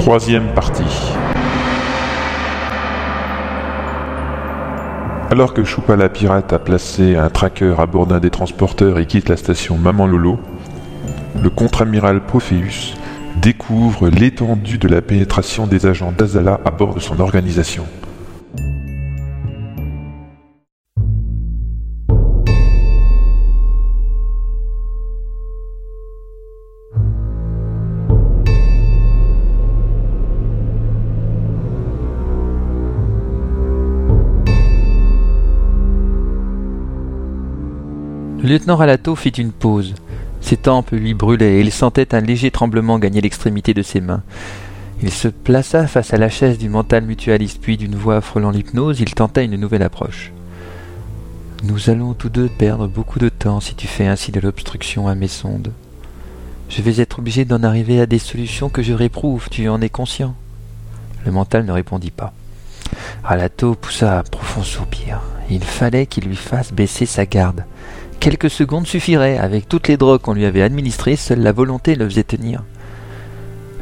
Troisième partie. Alors que Choupa la pirate a placé un tracker à bord d'un des transporteurs et quitte la station Maman Lolo, le contre-amiral Prophéus découvre l'étendue de la pénétration des agents d'Azala à bord de son organisation. Le lieutenant Ralato fit une pause. Ses tempes lui brûlaient et il sentait un léger tremblement gagner l'extrémité de ses mains. Il se plaça face à la chaise du mental mutualiste, puis d'une voix frôlant l'hypnose, il tenta une nouvelle approche. Nous allons tous deux perdre beaucoup de temps si tu fais ainsi de l'obstruction à mes sondes. Je vais être obligé d'en arriver à des solutions que je réprouve, tu en es conscient Le mental ne répondit pas. Ralato poussa un profond soupir. Il fallait qu'il lui fasse baisser sa garde. Quelques secondes suffiraient. Avec toutes les drogues qu'on lui avait administrées, seule la volonté le faisait tenir.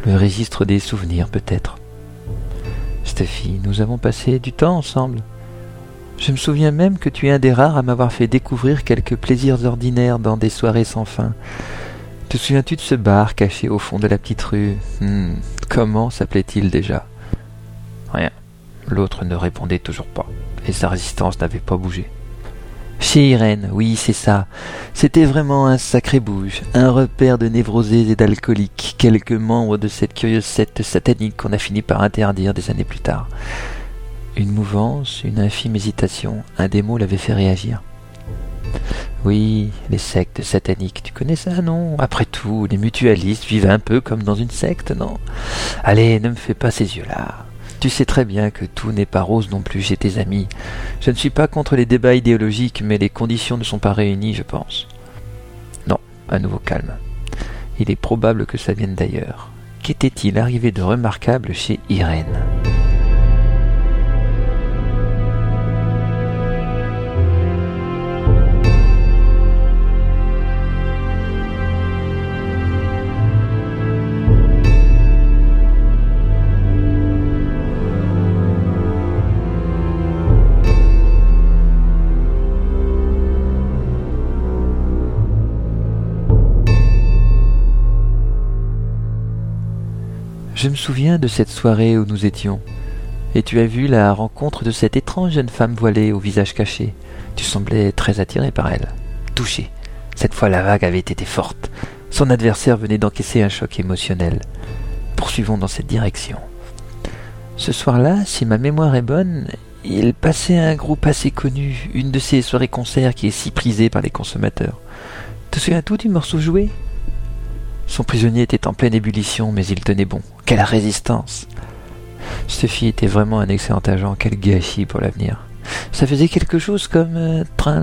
Le registre des souvenirs, peut-être. Steffi, nous avons passé du temps ensemble. Je me souviens même que tu es un des rares à m'avoir fait découvrir quelques plaisirs ordinaires dans des soirées sans fin. Te souviens-tu de ce bar caché au fond de la petite rue? Hmm, Comment s'appelait-il déjà? Rien. L'autre ne répondait toujours pas, et sa résistance n'avait pas bougé. Chez Irène, oui, c'est ça. C'était vraiment un sacré bouge, un repère de névrosés et d'alcooliques, quelques membres de cette curieuse secte satanique qu'on a fini par interdire des années plus tard. Une mouvance, une infime hésitation, un mots l'avait fait réagir. Oui, les sectes sataniques, tu connais ça, non? Après tout, les mutualistes vivent un peu comme dans une secte, non? Allez, ne me fais pas ces yeux-là. Tu sais très bien que tout n'est pas rose non plus chez tes amis. Je ne suis pas contre les débats idéologiques, mais les conditions ne sont pas réunies, je pense. Non, à nouveau calme. Il est probable que ça vienne d'ailleurs. Qu'était-il arrivé de remarquable chez Irène? Je me souviens de cette soirée où nous étions. Et tu as vu la rencontre de cette étrange jeune femme voilée au visage caché. Tu semblais très attiré par elle, touché. Cette fois la vague avait été forte. Son adversaire venait d'encaisser un choc émotionnel. Poursuivons dans cette direction. Ce soir-là, si ma mémoire est bonne, il passait un groupe assez connu, une de ces soirées concerts qui est si prisée par les consommateurs. Te souviens-tu du morceau joué? Son prisonnier était en pleine ébullition, mais il tenait bon. Quelle résistance Sophie était vraiment un excellent agent, quel gâchis pour l'avenir. Ça faisait quelque chose comme euh, pom.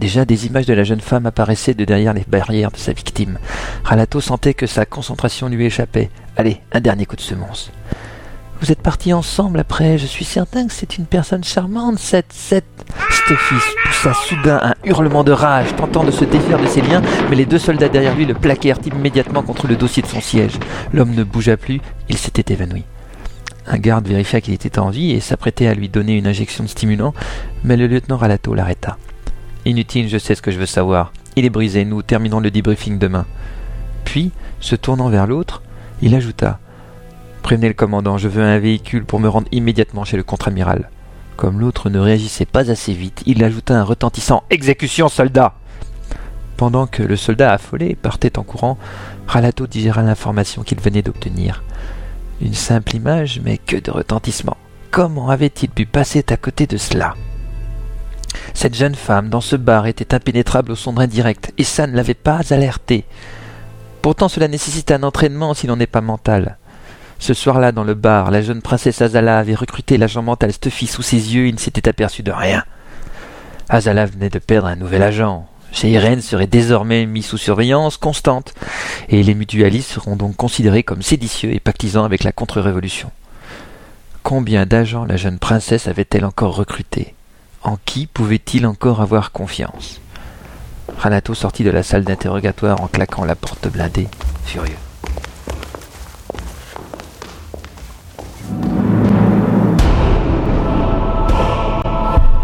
Déjà, des images de la jeune femme apparaissaient de derrière les barrières de sa victime. Ralato sentait que sa concentration lui échappait. Allez, un dernier coup de semonce. Vous êtes partis ensemble après, je suis certain que c'est une personne charmante, cette, cette... Poussa soudain un hurlement de rage, tentant de se défaire de ses liens, mais les deux soldats derrière lui le plaquèrent immédiatement contre le dossier de son siège. L'homme ne bougea plus, il s'était évanoui. Un garde vérifia qu'il était en vie et s'apprêtait à lui donner une injection de stimulant, mais le lieutenant Ralato l'arrêta. Inutile, je sais ce que je veux savoir. Il est brisé, nous terminons le debriefing demain. Puis, se tournant vers l'autre, il ajouta Prévenez le commandant, je veux un véhicule pour me rendre immédiatement chez le contre-amiral. Comme l'autre ne réagissait pas assez vite, il ajouta un retentissant Exécution, soldat Pendant que le soldat affolé partait en courant, Ralato digéra l'information qu'il venait d'obtenir. Une simple image, mais que de retentissement. Comment avait-il pu passer à côté de cela? Cette jeune femme dans ce bar était impénétrable au sonde indirect, et ça ne l'avait pas alertée. Pourtant cela nécessite un entraînement si l'on n'est pas mental. Ce soir-là, dans le bar, la jeune princesse Azala avait recruté l'agent mental Stuffy sous ses yeux il ne s'était aperçu de rien. Azala venait de perdre un nouvel agent. Irène serait désormais mis sous surveillance constante, et les mutualistes seront donc considérés comme séditieux et pactisant avec la contre-révolution. Combien d'agents la jeune princesse avait-elle encore recruté En qui pouvait-il encore avoir confiance? Ranato sortit de la salle d'interrogatoire en claquant la porte blindée, furieux.